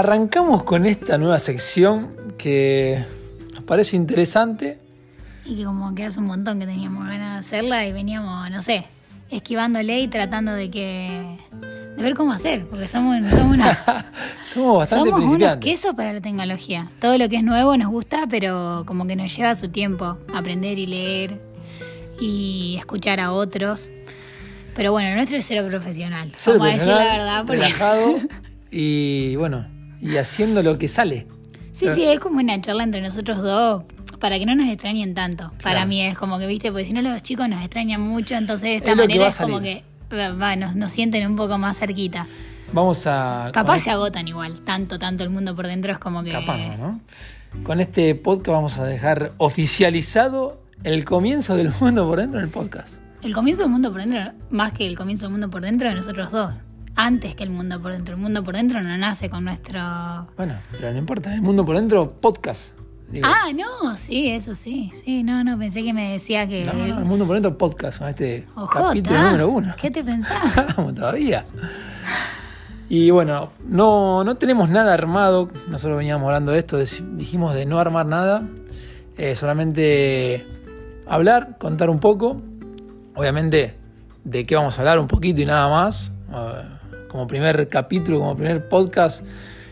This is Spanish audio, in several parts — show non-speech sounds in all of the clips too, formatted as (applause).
Arrancamos con esta nueva sección que nos parece interesante. Y que como que hace un montón que teníamos ganas de hacerla y veníamos, no sé, esquivándole y tratando de que de ver cómo hacer, porque somos, somos, una, (laughs) somos bastante somos unos quesos para la tecnología. Todo lo que es nuevo nos gusta, pero como que nos lleva su tiempo aprender y leer y escuchar a otros. Pero bueno, nuestro es cero profesional. Ser vamos a decir la profesional, verdad. Porque... relajado (laughs) y bueno, y haciendo lo que sale. Sí, sí, es como una charla entre nosotros dos para que no nos extrañen tanto. Para mí es como que, viste, porque si no los chicos nos extrañan mucho, entonces de esta Es manera es como que va, nos, nos sienten un poco más cerquita. Vamos a... Capaz con- se agotan igual, tanto, tanto el mundo por dentro es como que... Capaz no. Con este podcast vamos a dejar oficializado el comienzo del mundo por dentro del podcast. El comienzo del mundo por dentro, más que el comienzo del mundo por dentro de nosotros dos. Antes que el mundo por dentro. El mundo por dentro no nace con nuestro... Bueno, pero no importa, el mundo por dentro podcast. Digo, Ah, no, sí, eso sí. Sí, no, no, pensé que me decía que... no, no, el mundo por dentro podcast, con este Ojota, capítulo número uno. ¿Qué te pensás? (laughs) Vamos todavía. Y bueno, no, no tenemos nada armado. Nosotros veníamos hablando de esto, dijimos de no armar nada. eh, solamente hablar, contar un poco. Obviamente de qué vamos a hablar un poquito y nada más. Como primer capítulo, como primer podcast.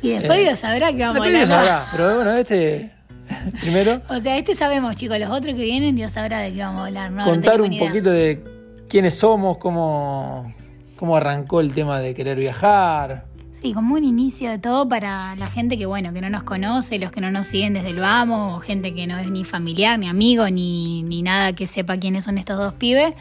Y después Eh, Dios sabrá que vamos a Después hablar. Dios sabrá, pero bueno, este (laughs) primero. O sea, este sabemos, chicos. Los otros que vienen, Dios sabrá de qué vamos a hablar. No, contar un poquito de quiénes somos, cómo, cómo arrancó el tema de querer viajar. Sí, como un inicio de todo para la gente que, bueno, que no nos conoce, los que no nos siguen desde el vamos, o gente que no es ni familiar, ni amigo, ni, ni nada que sepa quiénes son estos dos pibes.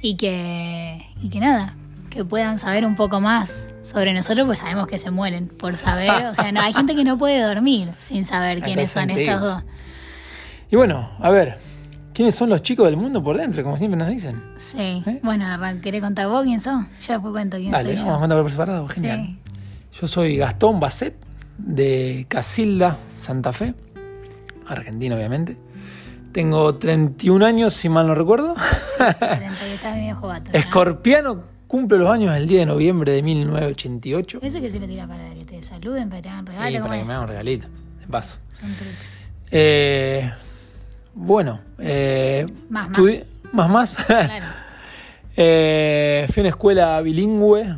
Y que, y que nada, que puedan saber un poco más sobre nosotros, pues sabemos que se mueren por saber. O sea, no, hay gente que no puede dormir sin saber quiénes son estos dos. Y bueno, a ver, ¿quiénes son los chicos del mundo por dentro? Como siempre nos dicen. Sí. ¿Eh? Bueno, ¿querés contar vos quién sos? Yo después cuento quién Dale, soy vamos a contar por separado. Genial. Sí. Yo soy Gastón Basset, de Casilda, Santa Fe, argentino obviamente. Tengo 31 años, si mal no recuerdo. 30 medio jovato. ¿no? Escorpiano cumple los años el 10 de noviembre de 1988. Eso que se lo tira para que te saluden, para que te hagan regalo. Sí, ¿cómo para que es? me hagan un regalito, de paso. Son truchos. Eh, bueno, eh, Más, estudi- más, más. Claro. (laughs) Eh, fui a una escuela bilingüe,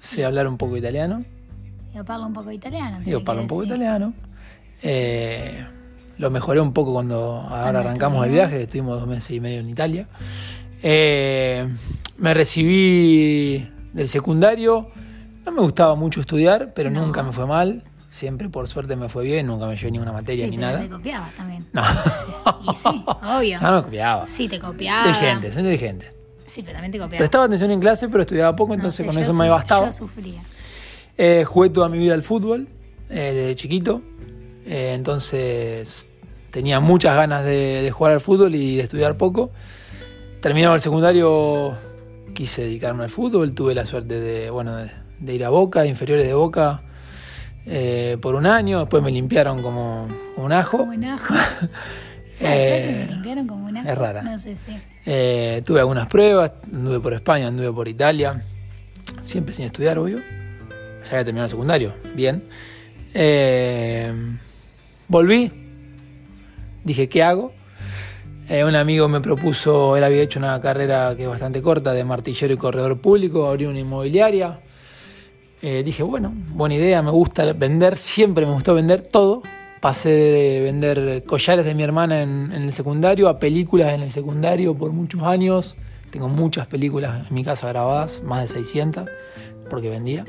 sé hablar un poco italiano. Yo parlo un poco italiano. Yo parlo un poco decir. italiano. Eh, lo mejoré un poco cuando ahora arrancamos el viaje, estuvimos dos meses y medio en Italia. Eh, me recibí del secundario. No me gustaba mucho estudiar, pero No. nunca me fue mal. Siempre por suerte me fue bien, nunca me llevé ninguna materia Sí, ni pero nada. te copiabas también. No. Y sí, obvio. No, no copiaba. Sí, te copiabas. Inteligente, soy inteligente. Sí, pero también te copiabas. Prestaba atención en clase, pero estudiaba poco, No entonces sé, con eso me bastaba. Yo sufría. Eh, jugué toda mi vida al fútbol, eh, desde chiquito. Eh, entonces tenía muchas ganas de, de jugar al fútbol y de estudiar poco. Terminado el secundario, quise dedicarme al fútbol. Tuve la suerte de, bueno, de, de ir a Boca, inferiores de Boca, eh, por un año. Después me limpiaron como un ajo. Como un ajo. (laughs) Esa Eh, frase me limpiaron como un ajo. es rara. No sé si. Eh, tuve algunas pruebas, anduve por España, anduve por Italia, siempre sin estudiar, obvio. Ya había terminado el secundario, bien. Eh, volví, dije, ¿qué hago? Eh, un amigo me propuso, él había hecho una carrera que es bastante corta de martillero y corredor público, abrí una inmobiliaria. Eh, dije, bueno, buena idea, me gusta vender, siempre me gustó vender todo. Pasé de vender collares de mi hermana en, en el secundario a películas en el secundario por muchos años. Tengo muchas películas en mi casa grabadas, más de 600, porque vendía.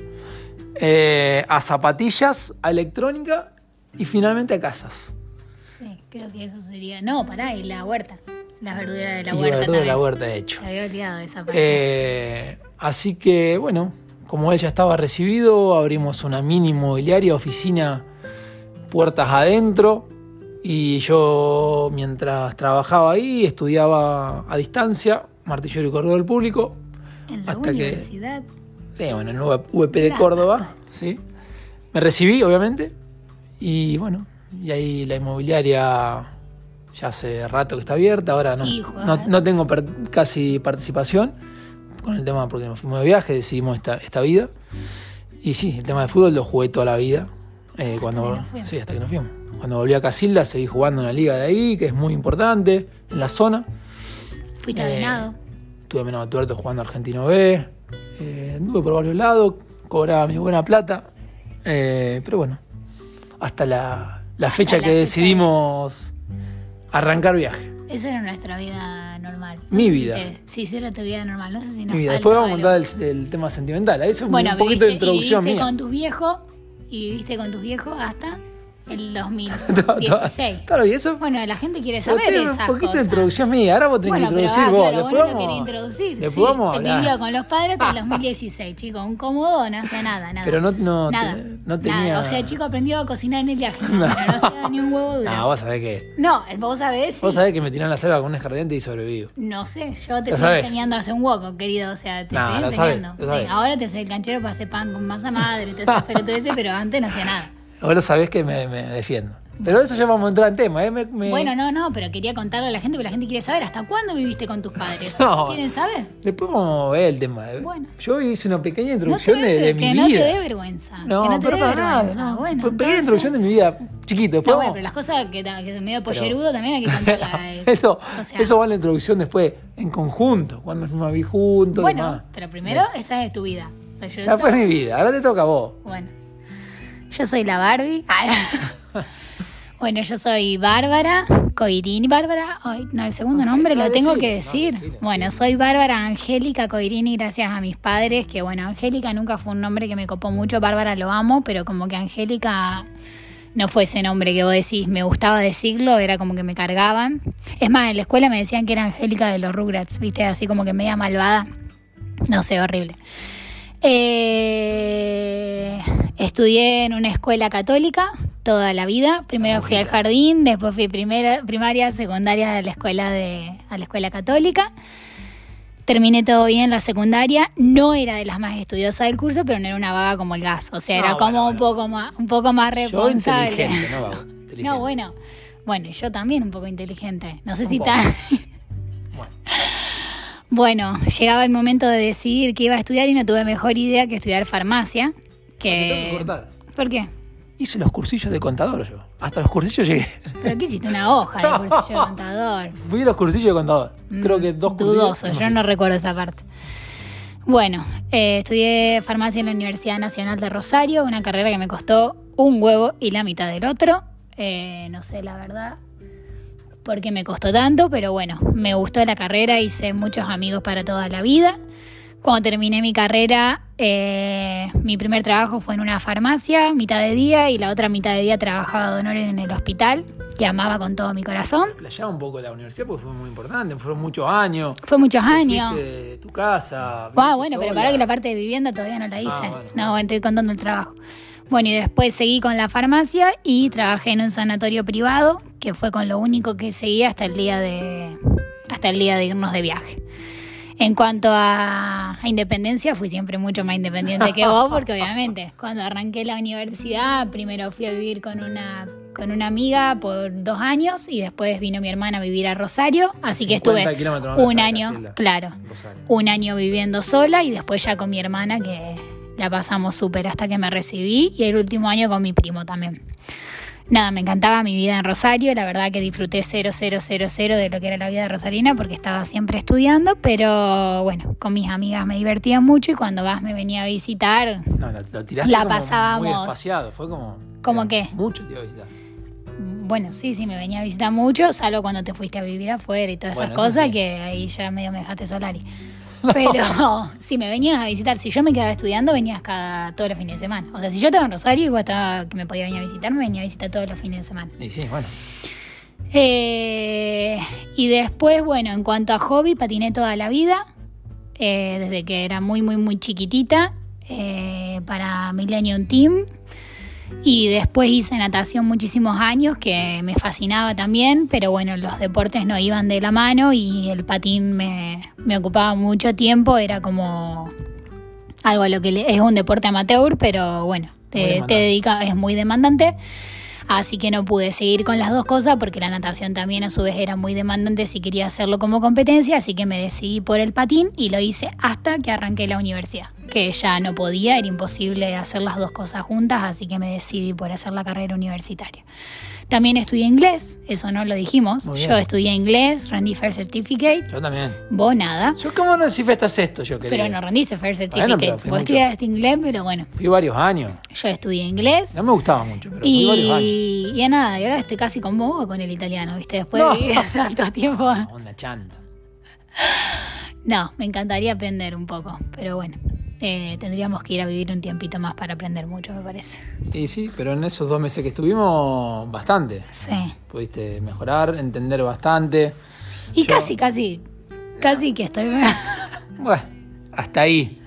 Eh, a zapatillas, a electrónica y finalmente a casas. Sí, creo que eso sería. No, pará, y la huerta. Las verduras de la y huerta. verdura de la huerta he hecho. Se había olvidado de esa parte. Eh, así que, bueno, como él ya estaba recibido, abrimos una mini inmobiliaria, oficina, puertas adentro. Y yo, mientras trabajaba ahí, estudiaba a distancia, martillero y corredor público. en la hasta que- universidad. Sí, bueno, en el UP de La Córdoba, ¿sí? Me recibí, obviamente, y bueno, y ahí la inmobiliaria ya hace rato que está abierta, ahora no, no, no tengo per- casi participación con el tema porque nos fuimos de viaje, decidimos esta, esta vida. Y sí, el tema del fútbol lo jugué toda la vida, Eh, cuando, que sí, hasta que nos fuimos. Cuando volví a Casilda seguí jugando en la liga de ahí, que es muy importante, en la zona. Fuiste a Eh, Venado. Tuve menos tuerto jugando Argentino B. Eh, anduve por varios lados, cobraba mi buena plata. Eh, pero bueno, hasta la, la fecha la que fecha decidimos arrancar viaje. Esa era nuestra vida normal. No Mi sé si vida. te- sí, esa era tu vida normal. No sé si nos Mi vida. Después vamos a contar del, del tema sentimental. Eso es Bueno, un poquito de viviste- introducción y viviste mía. con tus viejos y viviste con tus viejos hasta el (laughs) 2016. Claro, y eso Bueno, la gente quiere Pero saber esas un poquito de introducción mía. Ahora vos tenés Bueno, que pero introducir ah, vos. claro, vos vamos- querés introducir. Sí, vivió con los padres hasta el (laughs) 2016, chico. Un cómodo no hacía nada, nada. Pero no- no nada, te- no tenía- nada. O sea, chico aprendió a cocinar en el viaje. (laughs) No, pero no hacía ni un huevo duro. No, vos sabés que. No, vos sabés. sí. Vos sabés que me tiraron la selva con un y sobrevivo. No sé, yo te estoy sabés. enseñando a hacer un hueco, querido. O sea, te No, estoy sabés, enseñando. lo Sí, sabés. ahora te hace el canchero para hacer pan con masa madre, te haces pero ese, pero antes no hacía nada. Ahora sabés que me, me defiendo. Pero eso ya vamos a entrar en tema. ¿eh? Me- me- Bueno, no, no, pero quería contarle a la gente porque la gente quiere saber hasta cuándo viviste con tus padres. (laughs) No. ¿Quieren saber? Después vamos a ver el tema. ¿eh? Bueno. Yo hice una pequeña No introducción de, mi que vida. no te dé vergüenza. No, que no te pero para nada. no. Bueno, pequeña entonces- introducción de mi vida chiquito. Después No, bueno, pero las cosas que, que son medio pollerudo también hay que (laughs) contarlas. eh. eso, O sea, eso va en la introducción después, en conjunto, cuando fuimos a juntos. Bueno, demás. pero primero esa es tu vida. Yo Ya fue mi vida, ahora te toca a vos. Bueno, yo soy la Barbie. (laughs) Bueno, yo soy Bárbara Coirini. Bárbara, ay, no, el segundo nombre no, lo tengo que no, decir. Bueno, soy Bárbara Angélica Coirini gracias a mis padres, que bueno, Angélica nunca fue un nombre que me copó mucho. Bárbara lo amo, pero como que Angélica no fue ese nombre que vos decís, me gustaba decirlo, era como que me cargaban. Es más, en la escuela me decían que era Angélica de los Rugrats, viste, así como que media malvada. No sé, horrible. Eh, estudié en una escuela católica toda la vida. Primero fui al jardín, después fui primera, primaria, secundaria a la escuela de a la escuela católica. Terminé todo bien la secundaria. No era de las más estudiosas del curso, pero no era una vaga como el gas. O sea, No, era bueno, como un poco más, un poco más Yo responsable. inteligente, no vago, (laughs) inteligente. No, bueno. Bueno, yo también un poco inteligente. No sé Un si está. Bueno, (laughs) Bueno, llegaba el momento de decidir qué iba a estudiar y no tuve mejor idea que estudiar farmacia. Que cortar. ¿Por qué? Hice los cursillos de contador yo. Hasta los cursillos llegué. ¿Pero qué hiciste? Una hoja de cursillo de contador. (laughs) Fui a los cursillos de contador. Creo que dos cursillos. Mm, Dudoso, yo no recuerdo esa parte. Bueno, eh, estudié farmacia en la Universidad Nacional de Rosario, una carrera que me costó un huevo y la mitad del otro. Eh, no sé, la verdad, por qué me costó tanto, pero bueno, me gustó la carrera, hice muchos amigos para toda la vida. Cuando terminé mi carrera, eh, mi primer trabajo fue en una farmacia, mitad de día, y la otra mitad de día trabajaba de honor en el hospital, que amaba con todo mi corazón. Playaba un poco la universidad porque fue muy importante. Fueron muchos años. Fue muchos años. de tu casa. Ah, bueno, pero para que la parte de vivienda todavía no la hice. bueno, no, bueno, estoy contando el trabajo. Bueno, y después seguí con la farmacia y trabajé en un sanatorio privado, que fue con lo único que seguí hasta el día de hasta el día de irnos de viaje. En cuanto a, a independencia, fui siempre mucho más independiente que vos, porque obviamente cuando arranqué la universidad, primero fui a vivir con una, con una amiga por dos años y después vino mi hermana a vivir a Rosario, así que 50 estuve un año, Casilda. claro, un año viviendo sola y después ya con mi hermana que la pasamos súper hasta que me recibí y el último año con mi primo también. Nada, me encantaba mi vida en Rosario, la verdad que disfruté 0, 0, 0, 0 de lo que era la vida de Rosarina porque estaba siempre estudiando, pero bueno, con mis amigas me divertía mucho y cuando vas me venía a visitar, No, lo, lo tiraste La como muy pasábamos- espaciado. Fue como. ¿Cómo qué? Mucho te iba a visitar. bueno, sí, sí, me venía a visitar mucho, salvo cuando te fuiste a vivir afuera y todas Bueno, esas cosas sí. que ahí ya medio me dejaste solari. (laughs) Pero si me venías a visitar, si yo me quedaba estudiando, venías cada todos los fines de semana. O sea, si yo estaba en Rosario, igual estaba que me podía venir a visitar, me venía a visitar todos los fines de semana. Y sí, bueno. Eh, y después, bueno, en cuanto a hobby, patiné toda la vida, eh, desde que era muy, muy, muy chiquitita, eh, para Millennium Team. Y después hice natación muchísimos años, que me fascinaba también, pero bueno, los deportes no iban de la mano y el patín me, me ocupaba mucho tiempo, era como algo a lo que le- es un deporte amateur, pero bueno, te, te dedica, es muy demandante. Así que no pude seguir con las dos cosas porque la natación también a su vez era muy demandante si quería hacerlo como competencia, así que me decidí por el patín y lo hice hasta que arranqué la universidad, que ya no podía, era imposible hacer las dos cosas juntas, así que me decidí por hacer la carrera universitaria. También estudié inglés, eso no lo dijimos. Yo estudié inglés, rendí Fair Certificate, Yo también. vos nada. Yo, ¿cómo no decifestas esto? Yo quería. Pero no rendiste Fair Certificate. fui vos mucho. estudiaste inglés, pero bueno, Fui varios años. yo estudié inglés. No me gustaba mucho, pero fui varios años. Y, y nada, y ahora estoy casi con vos con el italiano, ¿viste? Después No. de vivir (laughs) tanto tiempo. Una chanta. No, me encantaría aprender un poco, pero bueno, eh, tendríamos que ir a vivir un tiempito más para aprender mucho, me parece. Y sí, pero en esos dos meses que estuvimos, bastante. Sí. Pudiste mejorar, entender bastante. Y Yo- casi, casi, casi que estoy... (laughs) Bueno, hasta ahí.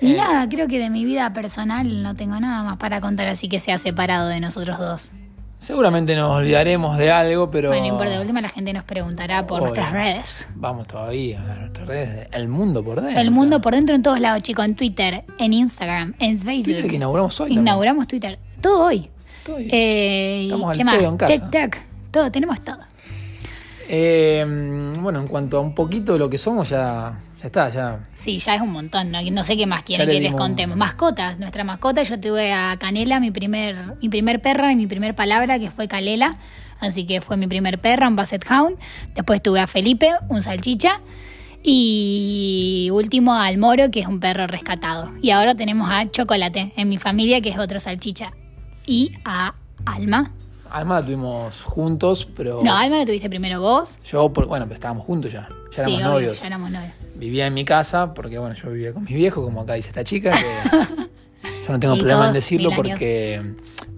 y Eh. nada, creo que de mi vida personal no tengo nada más para contar, así que se ha separado de nosotros dos. Seguramente nos olvidaremos de algo, pero. Bueno, no importa, de última la gente nos preguntará por Obvio. nuestras redes. Vamos todavía a nuestras redes. de El mundo por dentro. El mundo por dentro en todos lados, chicos, en Twitter, en Instagram, en Facebook. Twitter que inauguramos hoy. Inauguramos Twitter. Todo hoy. Todo hoy. Eh, ¿y Estamos al ¿Qué más? pedo en casa. TikTok. Todo, tenemos todo. Eh, bueno, en cuanto a un poquito de lo que somos, ya, ya está, ya. Sí, ya es un montón, ¿no? No sé qué más quieren que les un- contemos. Mascotas, nuestra mascota, yo tuve a Canela, mi primer, mi primer perra y mi primer palabra, que fue Calela. Así que fue mi primer perra, un Basset Hound. Después tuve a Felipe, un salchicha. Y último al Moro, que es un perro rescatado. Y ahora tenemos a Chocolate en mi familia, que es otro salchicha. Y a Alma. Alma la tuvimos juntos, pero. No, Alma lo tuviste primero vos. Yo, por, bueno, pero estábamos juntos ya. Ya sí, éramos obvio, novios. ya éramos novios. Vivía en mi casa, porque bueno, yo vivía con mis viejos, como acá dice esta chica, que (laughs) yo no tengo problema en decirlo porque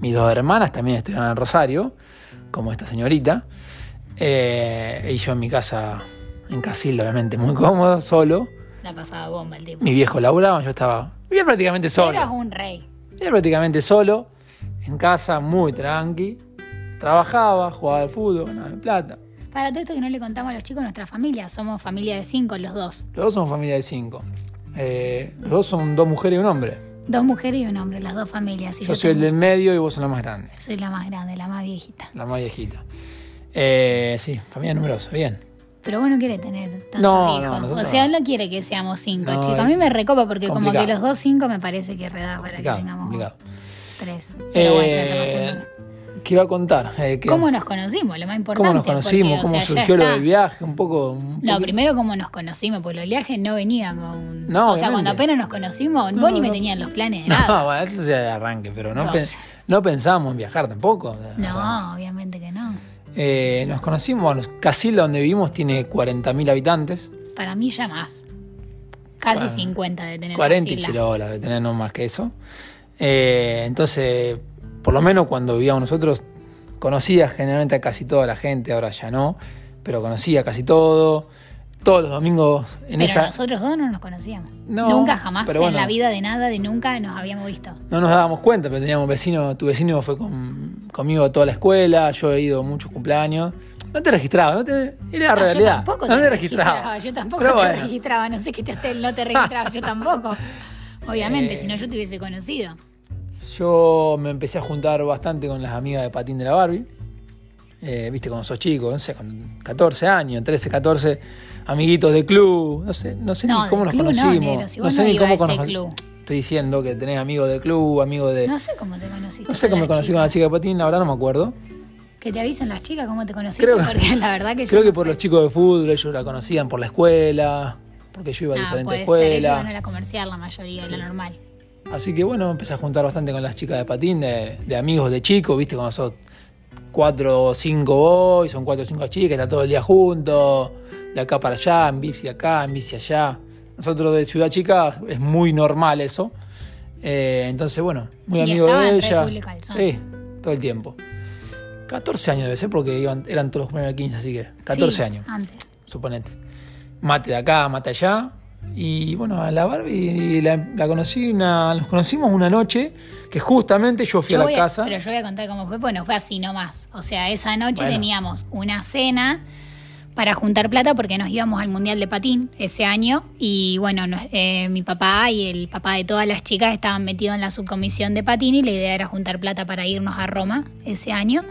mis dos hermanas también estudiaban en Rosario, como esta señorita. Eh, y yo en mi casa, en Casilda, obviamente, muy cómodo, solo. La pasaba bomba el tipo. Mi viejo laburaba, yo estaba. Vivía prácticamente solo. Eras un rey. Vivía prácticamente solo, en casa, muy tranqui. Trabajaba, jugaba al fútbol, ganaba plata. Para todo esto que no le contamos a los chicos, nuestra familia, somos familia de cinco los dos. Los dos somos familia de cinco. Eh, los dos son dos mujeres y un hombre. Dos mujeres y un hombre, las dos familias. Y Yo soy el del medio y vos sos la más grande, soy la más grande, la más viejita. la más viejita. Eh, sí, familia numerosa, bien. Pero vos no quiere tener tantos No, no, hijos. nosotros o sea, él no quiere que seamos cinco, No, chicos. A mí me recopa porque como que los dos cinco me parece que reda para que tengamos complicado. tres. Pero bueno, Eh. ¿Qué iba a contar? Eh, que- ¿Cómo nos conocimos? Lo más importante. cómo nos conocimos? porque, o ¿Cómo sea, surgió lo está. del viaje? Un poco. un No, poquito- primero cómo nos conocimos, porque los viajes no venían con... No, o sea, cuando apenas nos conocimos, No, vos no, ni me tenían los planes de nada. No, bueno, eso sea de arranque, pero no, pen- no pensábamos en viajar tampoco. No, obviamente que no. Eh, nos conocimos, bueno, Casilda, donde vivimos, tiene 40.000 habitantes. Para mí ya más. Casi Bueno, 50 de tener 40 y Casilla. chirola, de tener no más que eso. Eh, entonces, por lo menos cuando vivíamos nosotros, conocía generalmente a casi toda la gente, ahora ya no, pero conocía casi todo. Todos los domingos en Pero esa. nosotros dos no nos conocíamos. No, nunca jamás pero bueno. en la vida de nada, de nunca nos habíamos visto. No nos dábamos cuenta, pero teníamos vecino, tu vecino fue con- conmigo a toda la escuela, yo he ido a muchos cumpleaños. No te registraba, no te, era la No, realidad. Yo tampoco no te, te registraba. registraba. Yo tampoco Pero te bueno. registraba. No sé qué te hace el no te registraba. yo tampoco. (laughs) Obviamente, Eh, si no yo te hubiese conocido. Yo me empecé a juntar bastante con las amigas de Patín de la Barbie. Eh, Viste, cuando sos chico, no sé, con 14 años, 13, 14, amiguitos de club, no sé, no sé No, ni cómo nos no, conocimos. negro, si vos sé no ni cómo a ese conoc- club. Estoy diciendo que tenés amigos de club, amigos de. No sé cómo te conociste. No sé cómo me conocí chica. con la chica de Patín, la verdad no me acuerdo. Que te avisen las chicas cómo te conociste, Creo- porque la verdad que yo Creo que no por sé. los chicos de fútbol, ellos la conocían por la escuela, porque yo iba a Ah, diferentes puede ser, ellos escuelas. van a la comercial la mayoría, la normal. Así que bueno, empecé a juntar bastante con las chicas de patín, de, de amigos de chicos, viste, cuando sos cuatro o cinco y son cuatro o cinco chicas, está todo el día juntos, de acá para allá, en bici acá, en bici allá. Nosotros de Ciudad Chica es muy normal eso. Eh, entonces, bueno, muy Y amigo de ella. Sí, todo el tiempo. 14 años debe ser porque iban, eran todos los primeros 15, así que 14 Sí, años Antes. suponete. Mate de acá, mate allá. Y bueno, a la Barbie la, la conocí una, nos conocimos una noche que justamente yo fui Yo a la casa. pero yo voy a contar cómo fue, pues no fue así nomás. O sea, esa noche Bueno. teníamos una cena para juntar plata porque nos íbamos al Mundial de Patín ese año y bueno, nos- eh, mi papá y el papá de todas las chicas estaban metidos en la subcomisión de Patín y la idea era juntar plata para irnos a Roma ese año.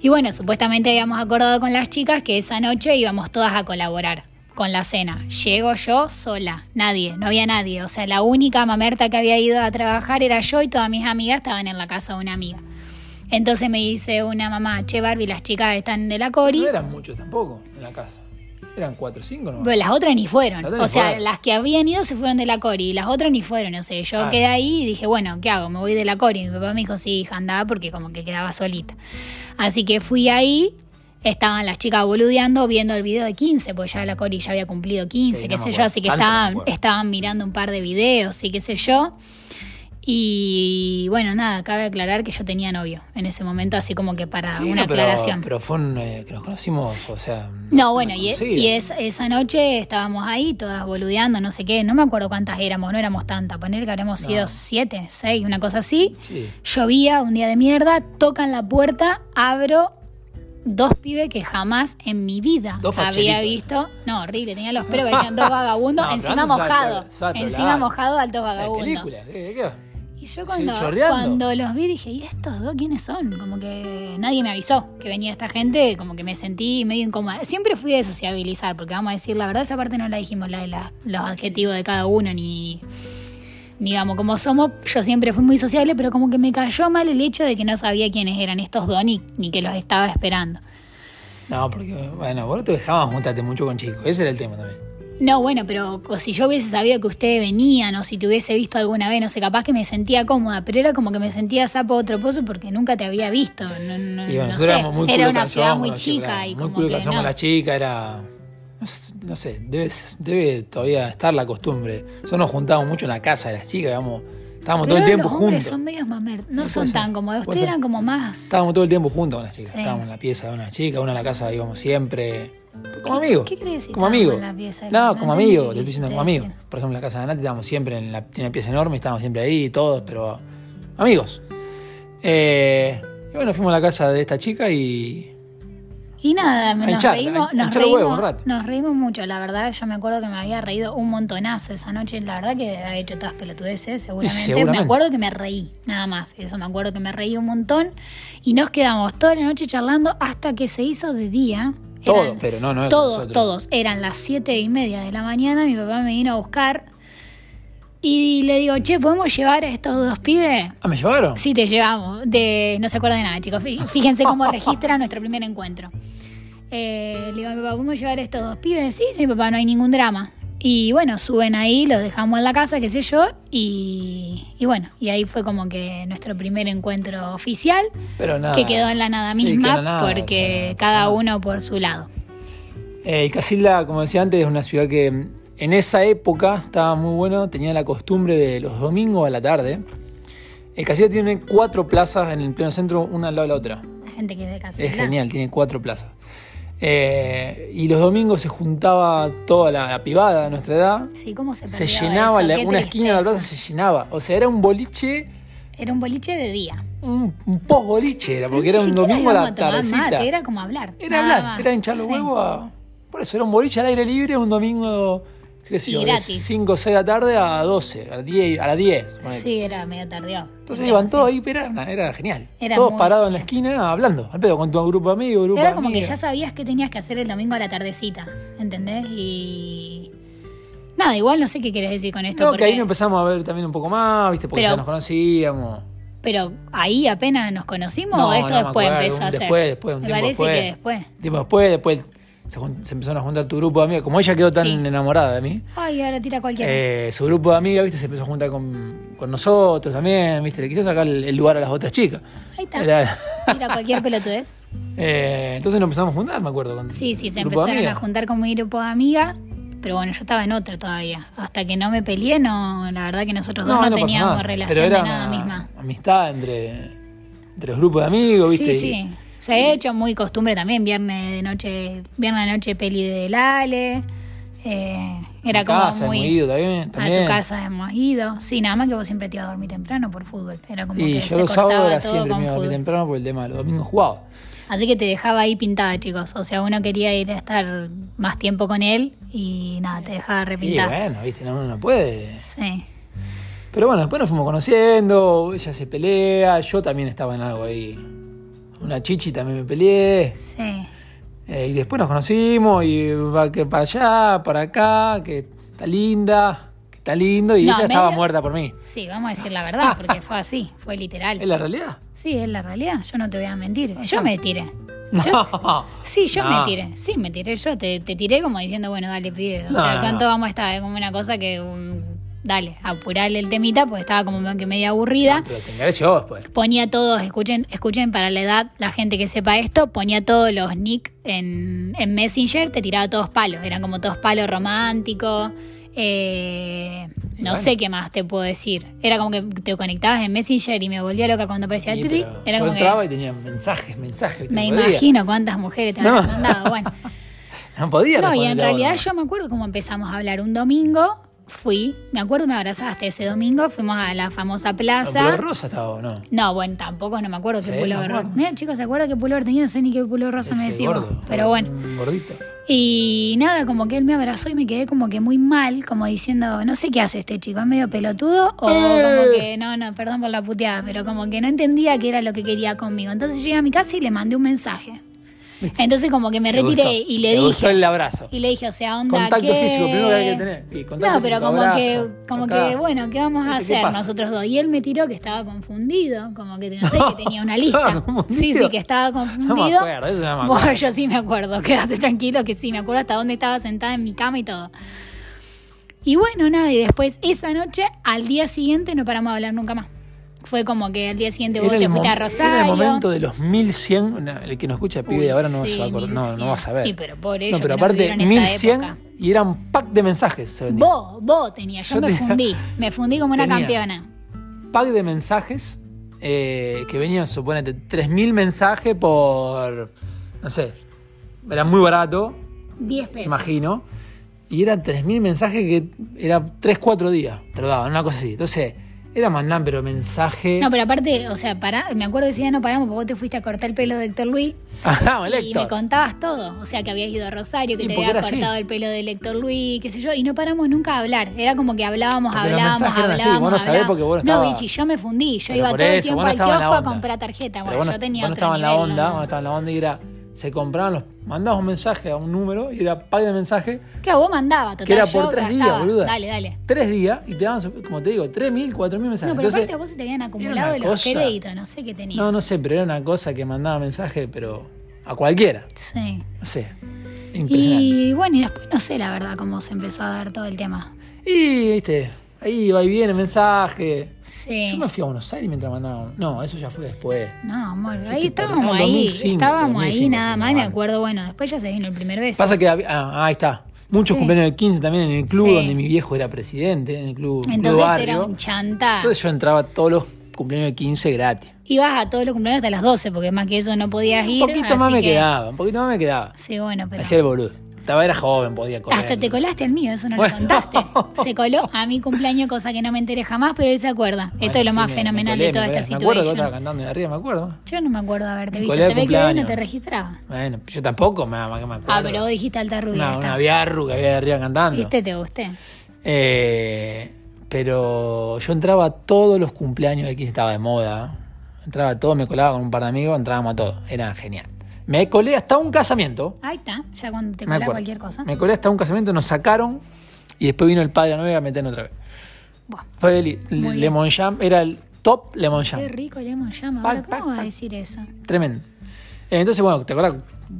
Y bueno, supuestamente habíamos acordado con las chicas que esa noche íbamos todas a colaborar con la cena. Llego yo sola, nadie, no había nadie. O sea, la única mamerta que había ido a trabajar era yo y todas mis amigas estaban en la casa de una amiga. Entonces me dice una mamá, che Barbie, las chicas están de la Cori. No eran muchos tampoco en la casa. Eran cuatro o cinco, ¿no? Pero las otras ni fueron. Otras O ni sea, fueron. las que habían ido se fueron de la Cori y las otras ni fueron. O sea, yo Ah. quedé ahí y dije, bueno, ¿qué hago? Me voy de la Cori. Y mi papá me dijo, sí, hija, andaba porque como que quedaba solita. Así que fui ahí. Estaban las chicas boludeando viendo el video de 15, porque ya la Cori ya había cumplido 15, Sí, qué no sé yo, así que no estaban, estaban mirando un par de videos y qué sé yo. Y bueno, nada, cabe aclarar que yo tenía novio en ese momento, así como que para Sí, una no, pero, aclaración. Pero fue un, eh, que nos conocimos, o sea. No, bueno, y, y es- esa noche estábamos ahí todas boludeando, no sé qué, no me acuerdo cuántas éramos, no éramos tantas, poner que habremos No. sido siete, seis, una cosa así. Sí. Llovía, un día de mierda, tocan la puerta, abro dos pibes que jamás en mi vida Dos había visto. No, horrible, tenía los pelos, parecían dos (laughs) vagabundos, No, encima mojado, el encima mojado, altos vagabundos. película. ¿Qué, qué? Y yo cuando, cuando los vi dije, ¿y estos dos quiénes son? Como que nadie me avisó que venía esta gente, como que me sentí medio incómoda. Siempre fui de sociabilizar, porque vamos a decir, la verdad esa parte no la dijimos, la de la- los adjetivos de cada uno, ni digamos, como somos, yo siempre fui muy sociable, pero como que me cayó mal el hecho de que no sabía quiénes eran estos dos ni, ni que los estaba esperando. No, porque, bueno, vos no te dejabas juntarte mucho con chicos. Ese era el tema también. No, bueno, pero si yo hubiese sabido que ustedes venían o si te hubiese visto alguna vez, no sé, capaz que me sentía cómoda, pero era como que me sentía sapo otro pozo porque nunca te había visto. No, no- Y bueno, no nosotros sé. éramos muy era una ciudad muy chica, y Muy como que no. la chica, era. No sé- debe, debe todavía estar la costumbre. Nosotros nos juntábamos mucho en la casa de las chicas, digamos. Estábamos Pero todo el tiempo los juntos. son medios mamer, no son ser, tan como ustedes eran como más. Estábamos todo el tiempo juntos con las chicas. Sí. Estábamos en la pieza de una chica, una en la casa íbamos siempre. Como amigos. qué querés decir Como amigos. en la pieza? No, No como amigos, qué te estoy diciendo como amigos. Por ejemplo, en la casa de Nati estábamos siempre en la. Una pieza enorme, estábamos siempre ahí, todos, pero. Amigos. Eh, y bueno, fuimos a la casa de esta chica y. Y nada, nos, hinchar, reímos, nos, reímos, nos reímos mucho, la verdad. Yo me acuerdo que me había reído un montonazo esa noche. La verdad que había hecho todas pelotudeces, seguramente. seguramente. Me acuerdo que me reí, nada más. Eso me acuerdo que me reí un montón. Y nos quedamos toda la noche charlando hasta que se hizo de día. Todo, Eran- pero no, no Todos, todos. Eran las siete y media de la mañana. Mi papá me vino a buscar. Y le digo, che, ¿podemos llevar a estos dos pibes? Ah, ¿me llevaron? Sí, te llevamos. De, no se acuerdan de nada, chicos. Fí- Fíjense cómo registra nuestro primer encuentro. Eh, le digo mi papá, ¿podemos llevar a estos dos pibes? Sí, sí, papá, no hay ningún drama. Y bueno, suben ahí, los dejamos en la casa, qué sé yo. Y, y bueno, y ahí fue como que nuestro primer encuentro oficial, Pero nada. que quedó en la nada misma, nada, porque o sea, cada uno por su lado. Eh, Casilda, como decía antes, es una ciudad que en esa época estaba muy bueno, tenía la costumbre de los domingos a la tarde. El Casilda tiene cuatro plazas en el pleno centro, una al lado de la otra. La gente que es de casa. Es genial, tiene cuatro plazas. Eh, y los domingos se juntaba toda la, la pibada de nuestra edad. Sí, ¿cómo se Se llenaba, eso? la- Qué una esquina de la plaza se llenaba. O sea, era un boliche, Era un boliche de día. un, un post-boliche, era, porque era un domingo a la tardecita. mate, era como hablar. Era nada hablar, más. era hinchar los Sí. huevos a- Por eso, era un boliche al aire libre un domingo, qué sé yo, de gratis. 5 o 6 de la tarde a 12, a las 10. A las 10 ponele. Sí, era medio tardío. Entonces iban todos ahí, pero era, era genial. Era todos muy parados en la esquina hablando, al pedo, con tu grupo de amigos, grupo Era de como que amigas. ya sabías qué tenías que hacer el domingo a la tardecita, ¿entendés? Y... Nada, igual no sé qué querés decir con esto. No, porque- que ahí nos empezamos a ver también un poco más, ¿viste? Porque Pero- ya nos conocíamos. Pero ahí apenas nos conocimos No, o esto me después acuerdo, empezó a hacer. después, después, un Me tiempo parece después. que después. Tiempo después, después se, se empezaron a juntar tu grupo de amigas. Como ella quedó tan Sí. enamorada de mí, Ay, ahora tira cualquiera. eh, su grupo de amigas, ¿viste? Se empezó a juntar con, con nosotros también, ¿viste? Le quiso sacar el, el lugar a las otras chicas. Ahí está. Era- Tira cualquier pelotudez. (laughs) Eh, entonces nos empezamos a juntar, me acuerdo. Con Sí, sí, se empezaron a juntar con mi grupo de amigas. Pero bueno, yo estaba en otra todavía. Hasta que no me peleé, no, la verdad que nosotros dos no, teníamos nada. relación Pero era de nada una misma. amistad entre, entre los grupos de amigos, ¿viste? Sí, sí. Se ha hecho muy costumbre también, viernes de noche, viernes de noche peli de Lale. Eh, era como casa, muy. hemos ido también. A tu casa hemos ido. Sí, nada más que vos siempre te ibas a dormir temprano por fútbol. Era como Y que yo se los sábados cortaba era todo siempre me iba a dormir temprano por el tema los domingos jugaba. Así que te dejaba ahí pintada, chicos. O sea, uno quería ir a estar más tiempo con él y nada, te dejaba Y repintada. bueno, viste, no, uno no puede. Sí. Pero bueno, después nos fuimos conociendo, ella se pelea, yo también estaba en algo ahí. Una chichi también me peleé. Sí. Eh, y después nos conocimos y va que para allá, para acá, que está linda, que está lindo, y No, ella estaba muerta por mí. Sí, vamos a decir la verdad, porque fue así, fue literal. ¿Es la realidad? Sí, es la realidad, yo no te voy a mentir. Yo me tiré. (laughs) No. Yo- sí, yo No. me tiré, sí, me tiré. Yo te, te tiré como diciendo, bueno, dale, pibe. O No, sea, no, ¿cuánto no. vamos a estar? Es como una cosa que, um, dale, apurarle el temita, pues estaba como que media aburrida. Pero te yo después. Ponía todos, escuchen, escuchen para la edad, la gente que sepa esto, ponía todos los nick en, en Messenger, te tiraba todos palos, eran como todos palos románticos. eh, no bueno. sé qué más te puedo decir. Era como que te conectabas en Messenger y me volvía loca cuando aparecía Sí, tri. Era yo como que entraba y tenía mensajes, mensajes. me podía. imagino cuántas mujeres te No. habrán mandado. Bueno, (laughs) No podía no, y en realidad yo me acuerdo cómo empezamos a hablar un domingo. Fui, me acuerdo, me abrazaste ese domingo, fuimos a la famosa plaza. pero rosa estaba o no. No, bueno, tampoco, no me acuerdo qué Sí, pullover. me acuerdo. Mira, chicos, ¿se acuerdan qué pullover tenía? No sé ni qué pullover rosa me Ese vos. gordo, Pero bueno. Gordito. Y nada, como que él me abrazó y me quedé como que muy mal, como diciendo, no sé qué hace este chico, es medio pelotudo o Eh. como que, no, no, perdón por la puteada, pero como que no entendía qué era lo que quería conmigo. Entonces llegué a mi casa y le mandé un mensaje. Entonces como que me retiré y le Me dije, el abrazo. y le dije, o sea, onda Contacto que... físico, primero que hay que tener. No, pero físico, como abrazo, que, como acá. que, bueno, ¿qué vamos a ¿Qué hacer nosotros dos? Y él me tiró que estaba confundido, como que no sé, (laughs) que tenía una lista. Sí, sí, que estaba confundido. acuerdo, eso no me Bueno, yo sí me acuerdo, quédate tranquilo que sí, me acuerdo hasta dónde estaba sentada en mi cama y todo. Y bueno, nada, y después esa noche, al día siguiente, no paramos de hablar nunca más. Fue como que al día siguiente vos te fuiste a Rosario. era el momento de los 1100. no, El que nos escucha, pibe, Uy, ahora no sí, se va a. No, 1100. no va a saber. Y pero por ellos no, pero aparte, vivieron esa 1100 época. y eran pack de mensajes. Se. Vos, vos tenías, yo, Yo me tenía- fundí, me fundí como una campeona. Pack de mensajes eh, que venían, suponete, 3000 mensajes por. No sé. Era muy barato, 10 pesos. imagino. Y eran 3000 mensajes que era 3, 4 días. Te lo daban, una cosa así. Entonces, era mandar, pero mensaje. No, pero aparte, o sea, pará, me acuerdo ese día no paramos porque vos te fuiste a cortar el pelo de Héctor Luis (laughs) Ajá, el y me contabas todo. O sea, que habías ido a Rosario, que te había era así. cortado el pelo del Héctor Luis, qué sé yo, y no paramos nunca a hablar. Era como que hablábamos, los hablábamos, eran así, hablábamos. vos no sabés hablábamos. porque vos no No, estabas- bichi, yo me fundí. Yo Pero iba todo el eso, tiempo vos no al kiosco a comprar tarjeta. Pero Bueno, no- yo tenía vos no otro estabas en la onda, ¿no? vos no estabas en la onda y era. Se compraban los. Mandabas un mensaje a un número y era pack de mensajes Claro, vos mandabas, total. que era por tres días, boluda. Dale, dale. Tres días y te daban, como te digo, 3.000, 4.000 mensajes. No, pero Entonces, aparte a vos se te habían acumulado una los cosa- créditos, no sé qué tenías. No, no sé, pero era una cosa que mandaba mensaje, pero a cualquiera. Sí. No sé. Impresionante. Y bueno, y después no sé la verdad cómo se empezó a dar todo el tema. Y, viste, ahí va y viene mensaje. Sí. Yo me fui a Buenos Aires mientras mandaban. No, eso ya fue después. No, amor, Yo ahí estábamos ah, ahí, 2005, estábamos ahí 2005, nada más, me acuerdo, bueno, después ya se vino el primer beso. Pasa que había- ah, ahí está. Muchos Sí. cumpleaños de 15 también en el club Sí. donde mi viejo era presidente, en el club, club Entonces barrio. era un chanta. Entonces yo entraba a todos los cumpleaños de 15 gratis. Ibas a todos los cumpleaños hasta las 12, porque más que eso no podías ir. Un poquito más me que- quedaba, un poquito más me quedaba. Sí, bueno, pero... Hacía el boludo. Estaba, era joven, podía correr. Hasta te colaste al mío, eso no Bueno. lo contaste. (laughs) Se coló a mi cumpleaños, cosa que no me enteré jamás, pero él se acuerda. Bueno, Esto es lo sí, más me- fenomenal me colé, de toda esta colé. Me acuerdo que vos situación. estabas cantando de arriba, me acuerdo. Yo no me acuerdo haberte visto. Se ve que hoy no te registraba. Bueno, yo tampoco me, me acuerdo. Ah, pero vos dijiste alta rubia. Está. una viarru que había de arriba cantando. ¿Viste? Te gusté. Eh, pero yo entraba a todos los cumpleaños de 15, estaba de moda. Entraba a todos, me colaba con un par de amigos, entrábamos a todos. Era genial. Me colé hasta un casamiento. Ahí está, ya cuando te me cola acuerdo. cualquier cosa. Me colé hasta un casamiento, nos sacaron y después vino el padre la novia a meternos otra vez. Buah, Fue el. Lemon Jam, era el top Lemon Jam. qué rico lemon. Pac, Ahora, ¿cómo pac, vas a decir eso? Tremendo. Eh, Entonces, bueno, ¿te acuerdas?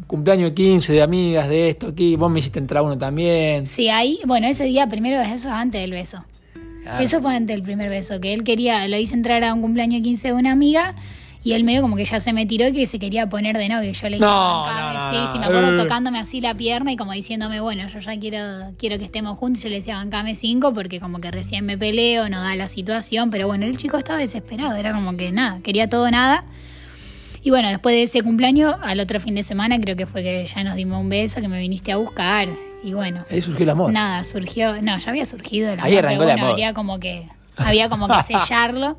Cumpleaños de 15 de amigas, de esto, aquí. Vos me hiciste entrar uno también. Sí, ahí, bueno, ese día primero de eso antes del beso. Claro. Eso fue antes del primer beso, que él quería, lo hice entrar a un cumpleaños de 15 de una amiga y él medio como que ya se me tiró y que se quería poner de novio. Yo le dije, No, "Bancame". no, no, sí, no. sí, me acuerdo Eh. tocándome así la pierna y como diciéndome, bueno, yo ya quiero, quiero que estemos juntos. Yo le decía, bancame cinco porque como que recién me peleo, no da la situación, pero bueno, el chico estaba desesperado, era como que nada, quería todo o nada. Y bueno, después de ese cumpleaños, al otro fin de semana creo que fue que ya nos dimos un beso, que me viniste a buscar. Y bueno, Ahí surgió el amor. Nada, surgió, no, ya había surgido el Ahí amor, arrancó pero el bueno, amor. había como que, había como que (laughs) sellarlo.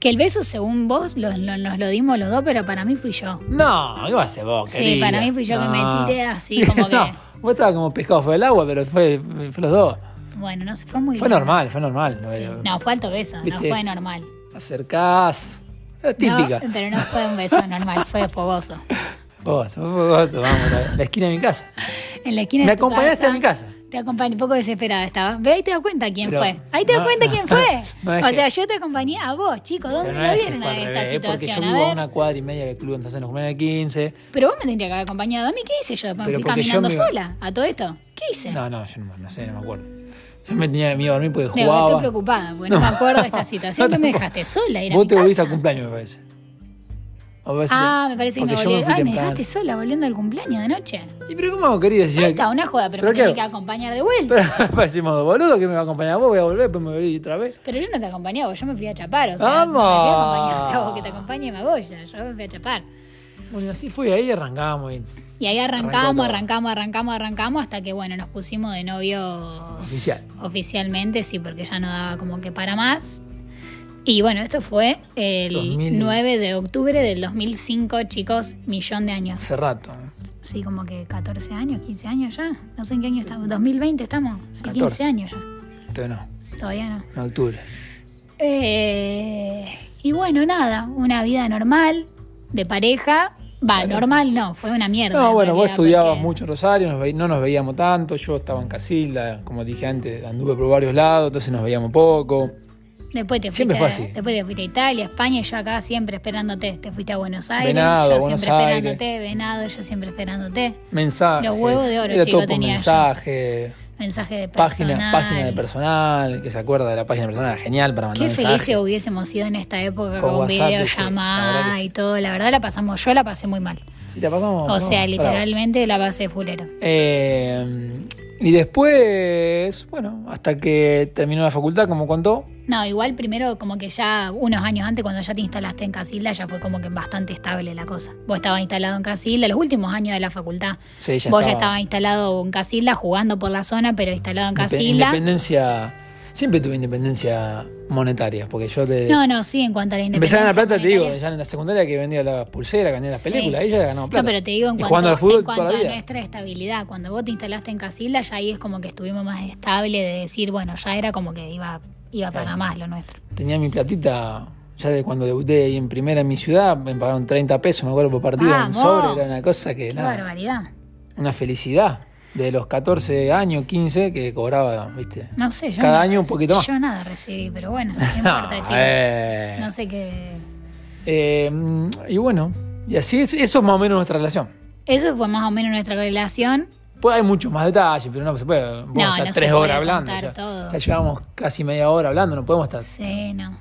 Que el beso, según vos, lo- lo- nos lo dimos los dos, pero para mí fui yo. No, ¿qué va a hacer vos, Sí, para mí fui yo que me tiré así, (laughs) como que- no, vos estabas como pescado fue el agua, pero fue, fue los dos. Bueno, no sé, fue muy Fue normal, fue normal. No, Sí. era- No, fue alto beso, no fue normal. Acercás. Es típica. No, pero no fue un beso normal, fue fogoso. Vos, vos, vos, vamos, a la esquina de mi casa. En la esquina Me de tu acompañaste a mi casa. Te acompañé, un poco desesperada estaba. Ve ahí te das cuenta quién Pero- fue. Ahí te das no, cuenta no, quién (laughs) fue. no o que- sea, yo te acompañé a vos, chicos. ¿Dónde no que vieron a esta revés, porque situación? yo A vivo a una cuadra y media del club, entonces nos de 15. Pero vos me tendrías que haber acompañado a mí. ¿Qué hice yo? Me fui porque yo caminando me sola a todo esto. ¿Qué hice? No, no, yo no, no sé, no me acuerdo. Yo me tenía miedo a dormir porque jugaba. estoy preocupada, porque no, me (laughs) acuerdo de esta situación. (laughs) No que me te- dejaste sola ir a Vos mi te volviste al cumpleaños, me parece. Ah, me parece que me volví. Ay, me temprano. dejaste sola volviendo al cumpleaños de noche. ¿Y pero cómo querida? Si Ahí ya- está, una joda, pero, ¿Pero me tenés que acompañar de vuelta. Pero (laughs) parecimos boludo que me va a acompañar vos, voy a volver, después me voy otra vez. Pero yo no te acompañaba, yo me fui a chapar, o sea, ¡Vamos! me fui a acompañar a vos que te acompañe Magoya, yo me fui a chapar. Bueno, así fue, ahí arrancamos. Y... Y ahí arrancamos, arrancamos, arrancamos, arrancamos hasta que, bueno, nos pusimos de novios Oficial. oficialmente, sí, porque ya no daba como que para más. Y bueno, esto fue el 2000. 9 de octubre del 2005, chicos, millón de años. Hace rato. Sí, como que 14 años, 15 años ya. No sé en qué año estamos. 2020 estamos. Sí, 14. 15 años ya. Entonces no, Todavía no. en octubre. Eh, y bueno, nada, una vida normal, de pareja. Va, normal no, fue una mierda. No, en bueno, vos estudiabas porque- mucho en Rosario, nos no nos veíamos tanto, yo estaba en Casilda, como dije antes, anduve por varios lados, entonces nos veíamos poco. Después te fuiste, fue así. Después te fuiste a Italia, España y yo acá siempre esperándote. Te fuiste a Buenos Aires, Venado, yo Buenos siempre Aires. esperándote, Venado, yo siempre esperándote. Mensajes. Los huevos de oro, chico, todo por tenía yo. mensaje. Mensaje de personal. Página, página de personal, que se acuerda de la página de personal, genial para mandar Qué felices hubiésemos sido en esta época Con con, videollamada sí. y todo. La verdad la pasamos, yo la pasé muy mal. Sí, la pasamos. O sea, literalmente la pasé fulero. Eh, y después, bueno, hasta que terminó la facultad, como contó, No, igual primero como que ya unos años antes cuando ya te instalaste en Casilda ya fue como que bastante estable la cosa. Vos estabas instalado en Casilda, los últimos años de la facultad. Sí, ya Vos ya estaba- estabas instalado en Casilda jugando por la zona, pero instalado en Casilda. independencia, siempre tuve independencia monetaria, porque yo de, No, no, sí, en cuanto a la empecé a independencia. ganar plata, te digo, ya en la secundaria que vendía las pulseras, que vendía las Sí. películas, ya ganaba plata. No, pero te digo en y cuanto, jugando al fútbol en toda cuanto la a vida. nuestra estabilidad. Cuando vos te instalaste en Casilda, ya ahí es como que estuvimos más estable de decir, bueno, ya era como que iba, iba para más lo nuestro. Tenía mi platita, ya de cuando debuté ahí en primera en mi ciudad, me pagaron 30 pesos, me acuerdo por partido, en Vamos. sobre, era una cosa que, Qué nada, barbaridad. una felicidad. De los 14 años, 15, que cobraba, viste. No sé, yo Cada no- año un poquito más. Yo nada recibí, pero bueno, (laughs) no importa, chicos. eh. No sé qué. Eh, y bueno, y así es, eso es más o menos nuestra relación. Eso fue más o menos nuestra relación. Pues hay muchos más detalles, pero no se puede. Podemos No, estar no tres horas hablando. Ya, todo. ya llevamos casi media hora hablando, no podemos estar. Sí, no.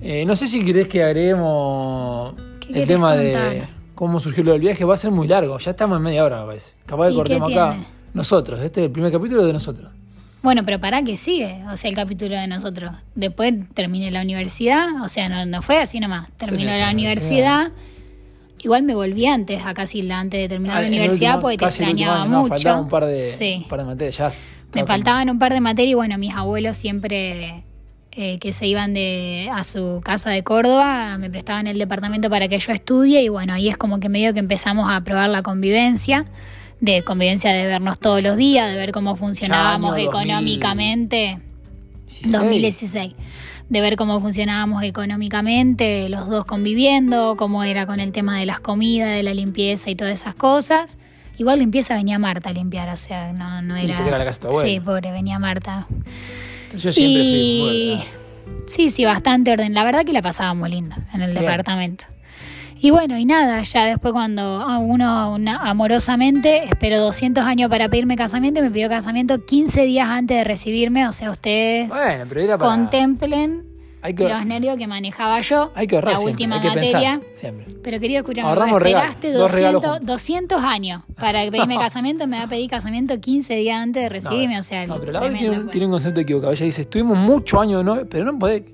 Eh, no sé si querés que agreguemos ¿Qué el tema contar? de cómo surgió lo del viaje. Va a ser muy largo, ya estamos en media hora, me parece. Capaz de ¿Y qué cortemos acá. Nosotros, este es el primer capítulo de nosotros. Bueno, pero para que sigue, o sea, el capítulo de nosotros. Después terminé la universidad, o sea, no, no fue así nomás. Terminó la la universidad. Igual me volví antes a Casilda, antes de terminar Ah, la universidad, último- porque te casi extrañaba año, no, mucho. faltaba un par de, Sí. un par de materias. Ya Me faltaban un par de materias y bueno, mis abuelos siempre eh, que se iban de a su casa de Córdoba me prestaban el departamento para que yo estudie y bueno, ahí es como que medio que empezamos a probar la convivencia, de convivencia de vernos todos los días, de ver cómo funcionábamos año 2000. económicamente. 16. 2016. De ver cómo funcionábamos económicamente, los dos conviviendo, cómo era con el tema de las comidas, de la limpieza y todas esas cosas. Igual limpieza venía Marta a limpiar, o sea, no, no era. la casa. Sí, pobre, venía Marta. Yo siempre fui y... muy ordenado. Sí, sí, bastante orden. La verdad que la pasábamos linda en el Bien. departamento. Y bueno, y nada, ya después cuando a uno una- amorosamente esperó 200 años para pedirme casamiento y me pidió casamiento 15 días antes de recibirme, o sea, ustedes Bueno, pero era para. contemplen Hay que, los nervios que manejaba yo, hay que ahorrar la siempre, última hay que materia. pensar siempre. Pero querido, escúchame, Ahorramos me esperaste regalos 200, juntos. 200 años para pedirme (laughs) casamiento, me va a pedir casamiento 15 días antes de recibirme, o sea, no, pero la tiene, un- fue. tiene un concepto equivocado. Ella dice, estuvimos muchos años, ¿no? pero no puede,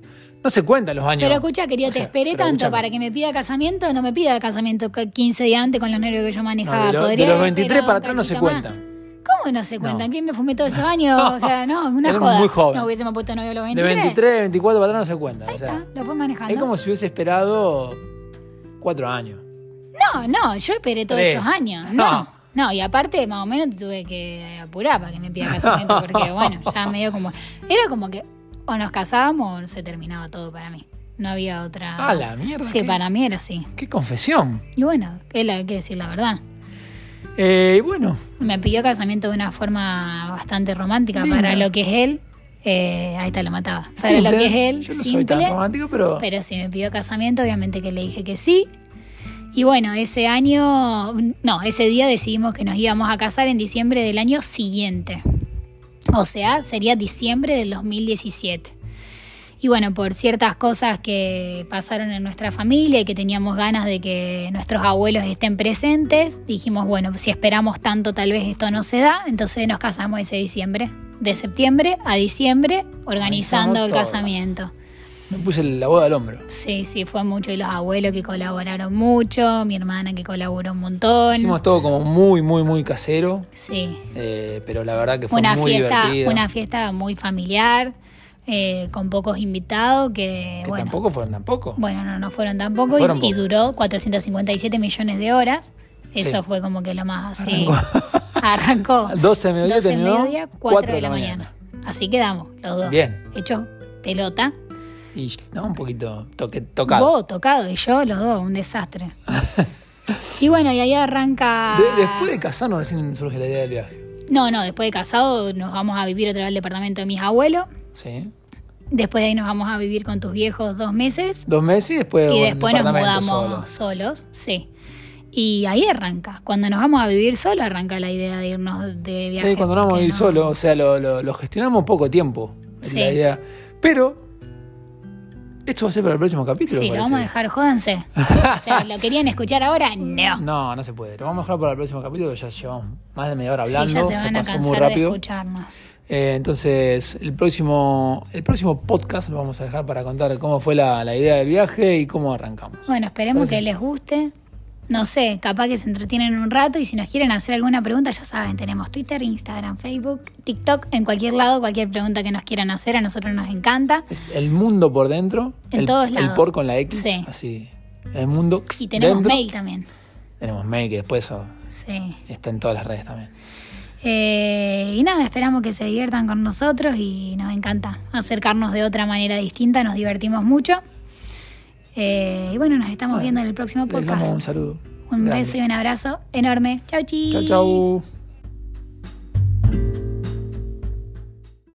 no se cuentan los años. Pero escucha, querido, O sea, te esperé tanto para que me pida casamiento, no me pida casamiento c- 15 días antes con los nervios que yo No, manejaba. de, lo- de los haber 23 esperado para atrás no se cuentan. ¿Cómo ¿Cómo no se cuentan? No. ¿Quién me fumé todos esos años? O sea, no, (laughs) una Eres joda. muy joven. No hubiésemos puesto novio a los De 23. 23, 24 para atrás no se cuenta. Ahí o sea, está, lo fue manejando. es como si hubiese esperado cuatro años. No, no, yo esperé todos Tres. esos años. No, no, y aparte, más o menos tuve que apurar para que me pida casamiento, (laughs) porque bueno, ya medio como. Era como que o nos casábamos o se terminaba todo para mí. No había otra. Ah, la mierda, Sí, ¿qué? para mí era así. ¡Qué confesión! Y bueno, es la que decir la verdad. Eh, bueno, Me pidió casamiento de una forma bastante romántica para lo que es él. eh, ahí te lo mataba. Para simple. lo que es él, Yo no soy simple. tan romántico, pero, Pero si me pidió casamiento, obviamente que le dije que sí. Y bueno, ese año, no, ese día decidimos que nos íbamos a casar en diciembre del año siguiente. O sea, sería diciembre del 2017. Y bueno, por ciertas cosas que pasaron en nuestra familia y que teníamos ganas de que nuestros abuelos estén presentes, dijimos, bueno, si esperamos tanto tal vez esto no se da, entonces nos casamos ese diciembre. De septiembre a diciembre, organizando el todo. casamiento. me puse la boda al hombro. Sí, sí, fue mucho. Y los abuelos que colaboraron mucho, mi hermana que colaboró un montón. Hicimos todo como muy, muy, muy casero. Sí, eh, pero la verdad que fue fue una muy fiesta, divertido. una fiesta muy familiar, eh, con pocos invitados, que, que bueno, tampoco fueron tampoco. bueno, no, no fueron tampoco, y- Fueron y, pocos. duró 457 millones de horas. Eso Sí. fue como que lo más así. Arrancó. Arrancó. 12 de mediodía 12 del terminó, mediodía, 4 de la mañana. Así quedamos, los dos. Bien. Hechos pelota. Y no, un poquito toque, tocado. Vos tocado y yo, los dos, un desastre. y bueno, y ahí arranca. De- después de casarnos recién surge la idea del viaje. No, no, después de casado nos vamos a vivir otra vez al departamento de mis abuelos. Sí. Después de ahí nos vamos a vivir con tus viejos dos meses. Dos meses y después, y después nos mudamos solo. solos, sí. Y ahí arranca. Cuando nos vamos a vivir solos, arranca la idea de irnos de viaje. Sí, cuando nos vamos a vivir no- solo, o sea, lo, lo- lo gestionamos poco tiempo. Es Sí. la idea. Pero, esto va a ser para el próximo capítulo. Sí, lo vamos a dejar, jódanse. o sea, ¿lo querían escuchar ahora? No. (laughs) No, no se puede. Lo vamos a dejar para el próximo capítulo, ya llevamos más de media hora Sí, hablando, ya se van a pasó muy cansar de rápido. escucharnos. Eh, entonces, el próximo, el próximo podcast lo vamos a dejar para contar cómo fue la, la idea del viaje y cómo arrancamos. Bueno, esperemos que les guste. No sé, capaz que se entretienen un rato y si nos quieren hacer alguna pregunta, ya saben, tenemos Twitter, Instagram, Facebook, TikTok, en cualquier lado, cualquier pregunta que nos quieran hacer, a nosotros nos encanta. Es el mundo por dentro. En el, todos El lados. por con la X. Sí. Así. El mundo. Y tenemos dentro. mail también. Tenemos mail que después oh, Sí. está en todas las redes también. Eh, y nada, esperamos que se diviertan con nosotros y nos encanta acercarnos de otra manera distinta, nos divertimos mucho. Eh, y bueno, nos estamos Bueno, viendo en el próximo Les damos podcast. un saludo. Un grande. beso y un abrazo enorme. Chau, chi. Chau, chau.